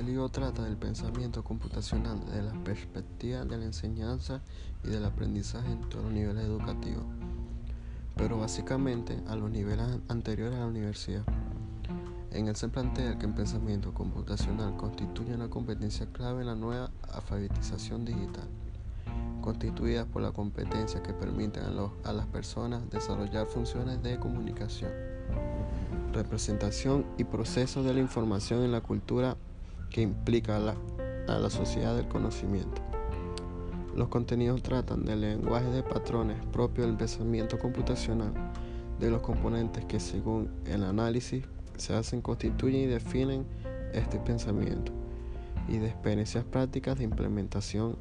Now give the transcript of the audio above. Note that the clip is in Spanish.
Este libro trata del pensamiento computacional desde la perspectiva de la enseñanza y del aprendizaje en todos los niveles educativos, pero básicamente a los niveles anteriores a la universidad. En él se plantea que el pensamiento computacional constituye una competencia clave en la nueva alfabetización digital, constituida por la competencia que permiten a, las personas desarrollar funciones de comunicación, representación y proceso de la información en la cultura que implica la, a la sociedad del conocimiento. Los contenidos tratan del lenguaje de patrones propio del pensamiento computacional, de los componentes que según el análisis se hacen, constituyen y definen este pensamiento, y de experiencias prácticas de implementación